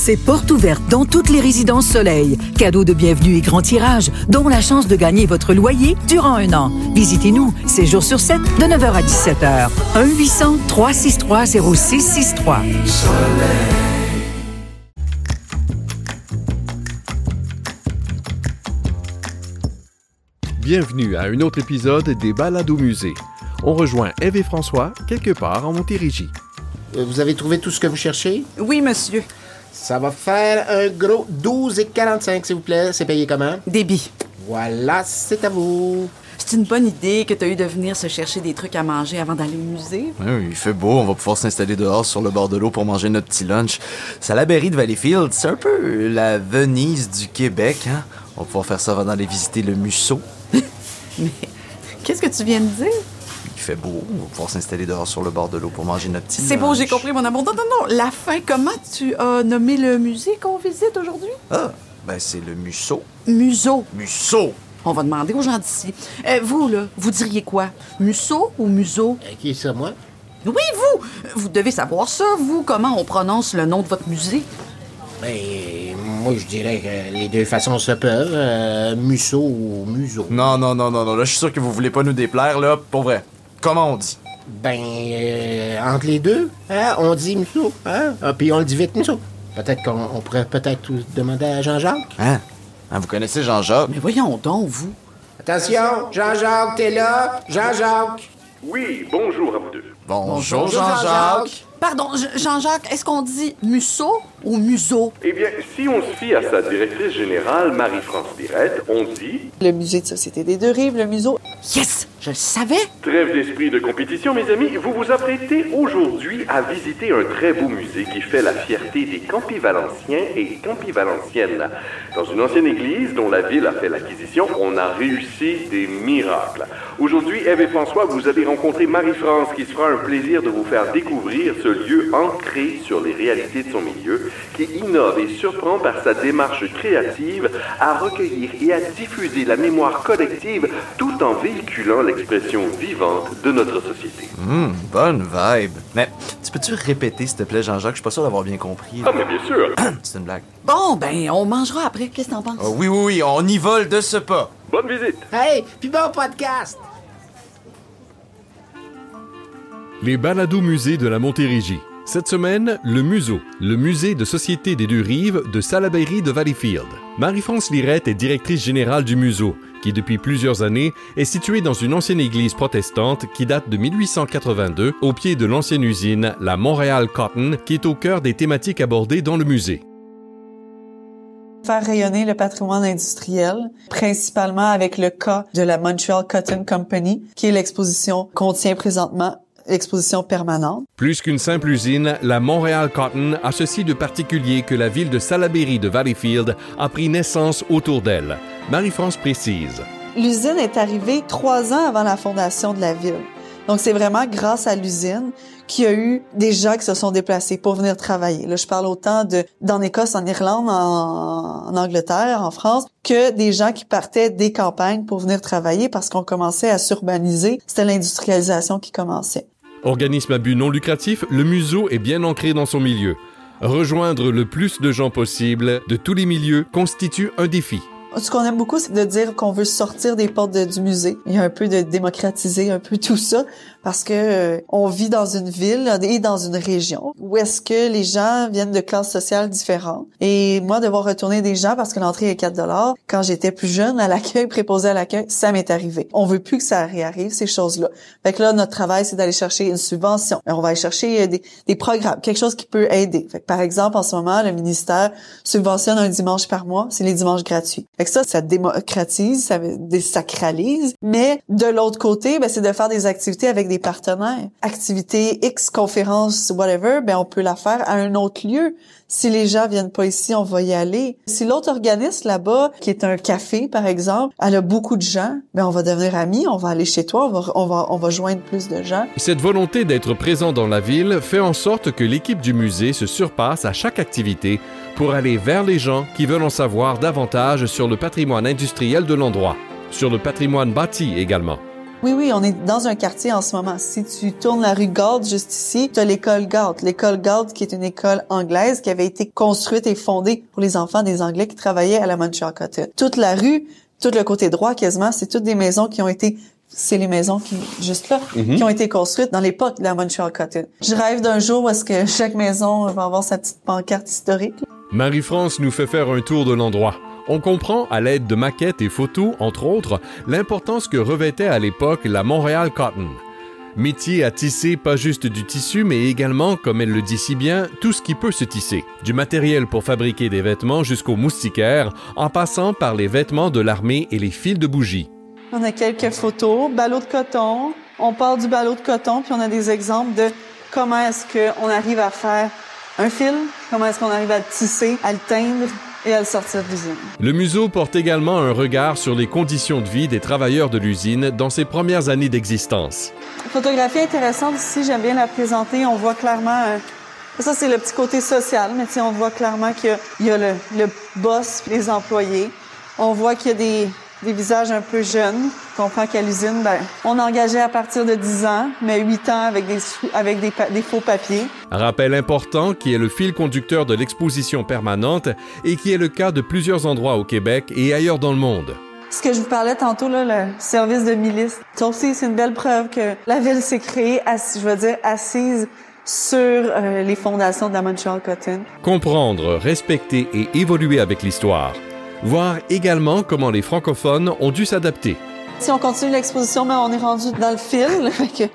c'est porte ouverte dans toutes les résidences Soleil. Cadeau de bienvenue et grand tirage, dont la chance de gagner votre loyer durant un an. Visitez-nous, 7 jours sur 7, de 9h à 17h. 1-800-363-0663. Bienvenue à un autre épisode des Balades au musée. On rejoint Eve et François quelque part en Montérégie. Euh, Vous avez trouvé tout ce que vous cherchez? Oui, monsieur. Ça va faire un gros 12,45 s'il vous plaît. C'est payé comment? Débit. Voilà, c'est à vous. C'est une bonne idée que tu as eu de venir se chercher des trucs à manger avant d'aller au musée. Oui, il fait beau, on va pouvoir s'installer dehors sur le bord de l'eau pour manger notre petit lunch. Salaberry de Valleyfield, c'est un peu la Venise du Québec, hein? On va pouvoir faire ça avant d'aller visiter le Musso. Mais qu'est-ce que tu viens de dire? Il fait beau, on va pouvoir s'installer dehors sur le bord de l'eau pour manger notre petit C'est beau, j'ai compris, mon amour. Non, non, non. La fin, comment tu as nommé le musée qu'on visite aujourd'hui? Ah, ben c'est le Musso. Museau. Musso! On va demander aux gens d'ici. Euh, vous, là, vous diriez quoi? Musso ou museau? Euh, Qui est ça, moi? Oui, vous! Vous devez savoir ça, vous, comment on prononce le nom de votre musée? Ben, moi, je dirais que les deux façons se peuvent. Euh, musso ou museau. Non, non, non, non, non, là, je suis sûr que vous voulez pas nous déplaire, là, pour vrai. Comment on dit? Ben, euh, entre les deux, hein, on dit musso, hein? Ah, puis on le dit vite musso. Peut-être qu'on on pourrait peut-être tout demander à Jean-Jacques. Hein? Hein, vous connaissez Jean-Jacques? Mais voyons donc, vous. Attention, Jean-Jacques, t'es là? Jean-Jacques! Oui, bonjour à vous deux. Bonjour, Jean-Jacques. Jean-Jacques! Pardon, Je- Jean-Jacques, est-ce qu'on dit musso? Ou museau? Eh bien, si on se fie à sa directrice générale, Marie-France Lirette, on dit Le musée de Société des Deux Rives, le museau. Yes! Je le savais! Trêve d'esprit de compétition, mes amis, vous vous apprêtez aujourd'hui à visiter un très beau musée qui fait la fierté des Campivalenciens et Campivalenciennes. Dans une ancienne église dont la ville a fait l'acquisition, on a réussi des miracles. Aujourd'hui, Eve et François, vous allez rencontrer Marie-France qui se fera un plaisir de vous faire découvrir ce lieu ancré sur les réalités de son milieu, qui innove et surprend par sa démarche créative à recueillir et à diffuser la mémoire collective tout en véhiculant l'expression vivante de notre société. Hum, bonne vibe. Mais, tu peux-tu répéter, s'il te plaît, Jean-Jacques? Je suis pas sûr d'avoir bien compris. Ah, mais bien sûr! C'est une blague. Bon, ben, on mangera après. Qu'est-ce que t'en penses? Ah oui, oui, oui, on y vole de ce pas. Bonne visite! Hey, puis bon podcast! Les Balados musées de la Montérégie. Cette semaine, le Museau, le musée de Société des Deux Rives de Salaberry de Valleyfield. Marie-France Lirette est directrice générale du Museau, qui depuis plusieurs années est situé dans une ancienne église protestante qui date de 1882 au pied de l'ancienne usine, la Montréal Cotton, qui est au cœur des thématiques abordées dans le musée. Faire rayonner le patrimoine industriel, principalement avec le cas de la Montreal Cotton Company, qui est l'exposition contient présentement exposition permanente. Plus qu'une simple usine, la Montréal Cotton a ceci de particulier que la ville de Salaberry de Valleyfield a pris naissance autour d'elle. Marie-France précise. L'usine est arrivée trois ans avant la fondation de la ville. Donc, c'est vraiment grâce à l'usine qu'il y a eu des gens qui se sont déplacés pour venir travailler. Là, je parle autant de d'en Écosse, en Irlande, en, en Angleterre, en France, que des gens qui partaient des campagnes pour venir travailler parce qu'on commençait à s'urbaniser. C'était l'industrialisation qui commençait. Organisme à but non lucratif, le museau est bien ancré dans son milieu. Rejoindre le plus de gens possible de tous les milieux constitue un défi. Ce qu'on aime beaucoup, c'est de dire qu'on veut sortir des portes du musée. A un peu de démocratiser un peu tout ça parce que euh, on vit dans une ville et dans une région où est-ce que les gens viennent de classes sociales différentes. Et moi, devoir retourner des gens parce que l'entrée est 4 dollars, quand j'étais plus jeune, à l'accueil, préposé à l'accueil, ça m'est arrivé. On veut plus que ça réarrive, ces choses-là. Fait que là, notre travail, c'est d'aller chercher une subvention. On va aller chercher euh, des, des programmes, quelque chose qui peut aider. Fait que, par exemple, en ce moment, le ministère subventionne un dimanche par mois, c'est les dimanches gratuits. Fait ça, ça démocratise, ça désacralise. Mais de l'autre côté, ben, c'est de faire des activités avec des partenaires. Activités X, conférences, whatever, ben, on peut la faire à un autre lieu. Si les gens viennent pas ici, on va y aller. Si l'autre organisme là-bas, qui est un café, par exemple, elle a beaucoup de gens, ben, on va devenir amis, on va aller chez toi, on va, on va, on va joindre plus de gens. Cette volonté d'être présent dans la ville fait en sorte que l'équipe du musée se surpasse à chaque activité pour aller vers les gens qui veulent en savoir davantage sur le patrimoine industriel de l'endroit, sur le patrimoine bâti également. Oui, oui, on est dans un quartier en ce moment. Si tu tournes la rue Galt, juste ici, tu as l'école Galt. L'école Galt, qui est une école anglaise qui avait été construite et fondée pour les enfants des Anglais qui travaillaient à la Cotton. Toute la rue, tout le côté droit quasiment, c'est toutes des maisons qui ont été c'est les maisons qui juste là qui ont été construites dans l'époque de la Montreal Cotton. Je rêve d'un jour où est-ce que chaque maison va avoir sa petite pancarte historique. Marie-France nous fait faire un tour de l'endroit. On comprend, à l'aide de maquettes et photos, entre autres, l'importance que revêtait à l'époque la Montréal Cotton. Métier à tisser pas juste du tissu, mais également, comme elle le dit si bien, tout ce qui peut se tisser. Du matériel pour fabriquer des vêtements jusqu'aux moustiquaires, en passant par les vêtements de l'armée et les fils de bougies. On a quelques photos, ballot de coton. On part du ballot de coton, puis on a des exemples de comment est-ce qu'on arrive à faire un fil, comment est-ce qu'on arrive à le tisser, à le teindre et à le sortir de l'usine. Le museau porte également un regard sur les conditions de vie des travailleurs de l'usine dans ses premières années d'existence. Photographie intéressante ici, j'aime bien la présenter. On voit clairement, euh, ça c'est le petit côté social, mais on voit clairement qu'il y a, il y a le, le boss, puis les employés. On voit qu'il y a des, des visages un peu jeunes. On comprend qu'à l'usine, ben, on engageait à partir de 10 ans, mais 8 ans avec des, sous- avec des, faux papiers. Rappel important qui est le fil conducteur de l'exposition permanente et qui est le cas de plusieurs endroits au Québec et ailleurs dans le monde. Ce que je vous parlais tantôt, là, le service de milice, ça aussi, c'est une belle preuve que la ville s'est créée, je veux dire, assise sur euh, les fondations de la Montreal Cotton. Comprendre, respecter et évoluer avec l'histoire. Voir également comment les francophones ont dû s'adapter. Si on continue l'exposition, ben, on est rendu dans le fil.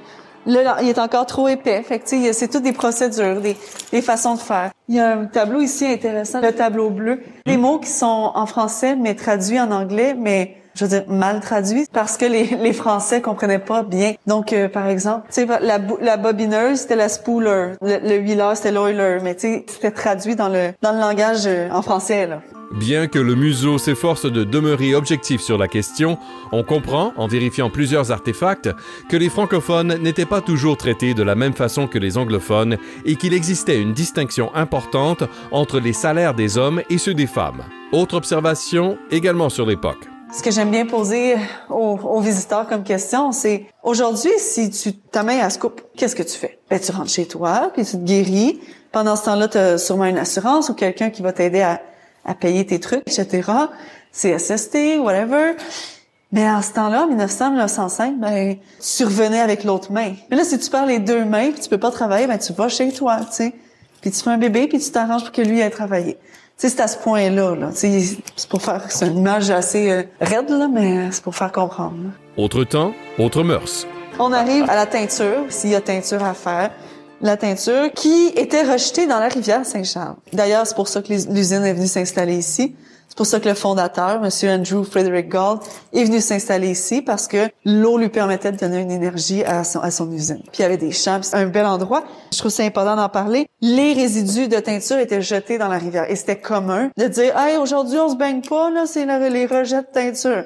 Là, il est encore trop épais. Fait que, c'est toutes des procédures, des, des façons de faire. Il y a un tableau ici intéressant, le tableau bleu. Des mots qui sont en français, mais traduits en anglais, mais je veux dire, mal traduits, parce que les, les Français comprenaient pas bien. Donc, euh, par exemple, la, la bobineuse, c'était la spooler. Le, le wheeler, c'était l'oiler. Mais tu sais, c'était traduit dans le, dans le langage euh, en français, là. Bien que le museau s'efforce de demeurer objectif sur la question, on comprend, en vérifiant plusieurs artefacts, que les francophones n'étaient pas toujours traités de la même façon que les anglophones et qu'il existait une distinction importante entre les salaires des hommes et ceux des femmes. Autre observation également sur l'époque. Ce que j'aime bien poser aux, visiteurs comme question, c'est aujourd'hui, si tu ta main elle se coupe, qu'est-ce que tu fais? Ben tu rentres chez toi, puis tu te guéris. Pendant ce temps-là, tu as sûrement une assurance ou quelqu'un qui va t'aider à, à payer tes trucs, etc. CSST, whatever. Mais en ce temps-là, en 1900, 1905, ben, tu revenais avec l'autre main. Mais là, si tu perds les deux mains, puis tu peux pas travailler, ben tu vas chez toi, tu sais. Puis tu fais un bébé, puis tu t'arranges pour que lui aille travailler. Tu sais, c'est à ce point-là, là. Tu sais, c'est pour faire, c'est une image assez euh, raide, là, mais c'est pour faire comprendre. là. Autre temps, autre mœurs. On arrive à la teinture, s'il y a teinture à faire. La teinture qui était rejetée dans la rivière Saint-Charles. D'ailleurs, c'est pour ça que l'us- l'usine est venue s'installer ici. C'est pour ça que le fondateur, M. Andrew Frederick Gall, est venu s'installer ici parce que l'eau lui permettait de donner une énergie à son, à son usine. Puis il y avait des champs, c'est un bel endroit. Je trouve ça important d'en parler. Les résidus de teinture étaient jetés dans la rivière et c'était commun de dire, hey, aujourd'hui on se baigne pas, là, c'est les rejets de teinture.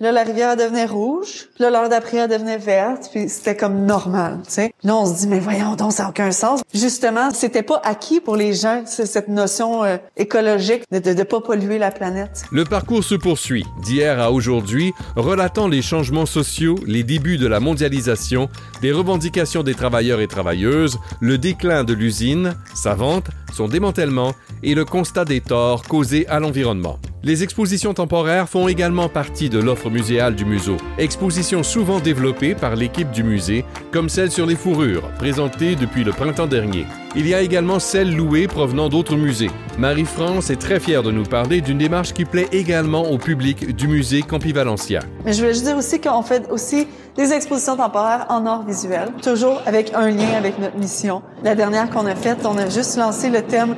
Là, la rivière devenait rouge. Là, l'heure d'après, elle devenait verte. Puis c'était comme normal, tu sais. Là, on se dit, mais voyons donc, ça n'a aucun sens. Justement, c'était pas acquis pour les gens, cette notion euh, écologique de, de pas polluer la planète. Le parcours se poursuit, d'hier à aujourd'hui, relatant les changements sociaux, les débuts de la mondialisation, les revendications des travailleurs et travailleuses, le déclin de l'usine, sa vente, son démantèlement et le constat des torts causés à l'environnement. Les expositions temporaires font également partie de l'offre muséale du museau. Expositions souvent développées par l'équipe du musée, comme celle sur les fourrures, présentée depuis le printemps dernier. Il y a également celles louées provenant d'autres musées. Marie-France est très fière de nous parler d'une démarche qui plaît également au public du musée Campi Valencia. Mais je voulais juste dire aussi qu'on fait aussi des expositions temporaires en art visuel, toujours avec un lien avec notre mission. La dernière qu'on a faite, on a juste lancé le thème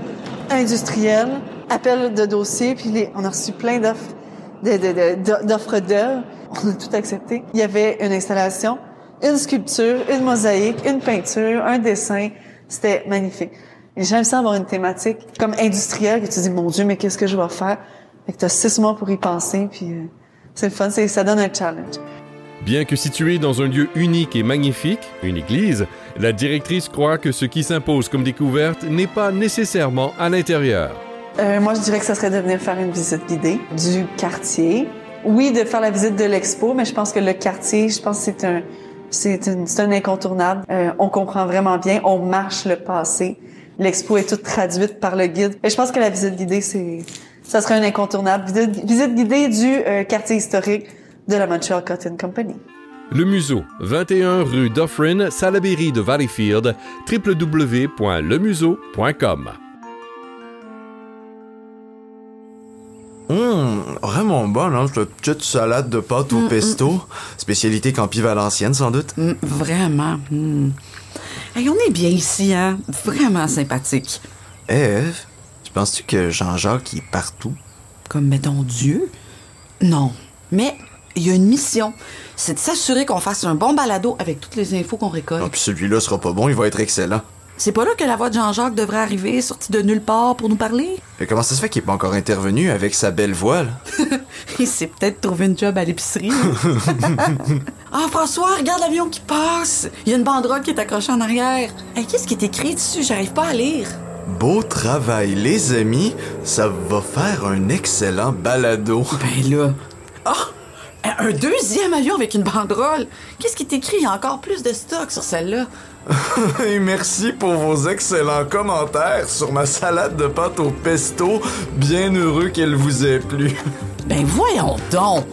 industriel, appel de dossier, puis on a reçu plein d'offres d'offres d'œuvres. On a tout accepté. Il y avait une installation, une sculpture, une mosaïque, une peinture, un dessin. C'était magnifique. Et j'aime ça avoir une thématique comme industrielle que tu dis, mon Dieu, mais qu'est-ce que je vais faire? Fait que t'as six mois pour y penser, puis euh, c'est le fun, ça donne un challenge. Bien que située dans un lieu unique et magnifique, une église, la directrice croit que ce qui s'impose comme découverte n'est pas nécessairement à l'intérieur. Euh, moi, je dirais que ça serait de venir faire une visite guidée du quartier, oui, de faire la visite de l'expo, mais je pense que le quartier, je pense que c'est un, c'est un incontournable. Euh, on comprend vraiment bien, on marche le passé. L'expo est toute traduite par le guide. Et je pense que la visite guidée, c'est, ça serait un incontournable. Visite, visite guidée du euh, quartier historique de la Montreal Cotton Company. Le Museau, 21 rue Dufferin, Salaberry de Valleyfield, www.lemuseau.com. Hum, vraiment bonne, hein, cette petite salade de pâte au pesto. Spécialité Campi Valencienne, sans doute. Mm, vraiment. mm. Hey, on est bien ici, hein? Vraiment sympathique. Eh, Eve, tu penses-tu que Jean-Jacques est partout? Comme, mettons, Dieu? Non. Mais il y a une mission. C'est de s'assurer qu'on fasse un bon balado avec toutes les infos qu'on Ah, récolte. puis celui-là sera pas bon, il va être excellent. C'est pas là que la voix de Jean-Jacques devrait arriver, sortie de nulle part pour nous parler? Mais comment ça se fait qu'il est pas encore intervenu avec sa belle voix, là? Il s'est peut-être trouvé une job à l'épicerie. Ah, François, regarde l'avion qui passe. Il y a une banderole qui est accrochée en arrière. Hey, Qu'est-ce qui est écrit dessus? J'arrive pas à lire. Beau travail, les amis. Ça va faire un excellent balado. Ben là. Oh! Un deuxième avion avec une banderole. Qu'est-ce qui est écrit? Il y a encore plus de stock sur celle-là. Et merci pour vos excellents commentaires sur ma salade de pâte au pesto. Bien heureux qu'elle vous ait plu. Ben voyons donc.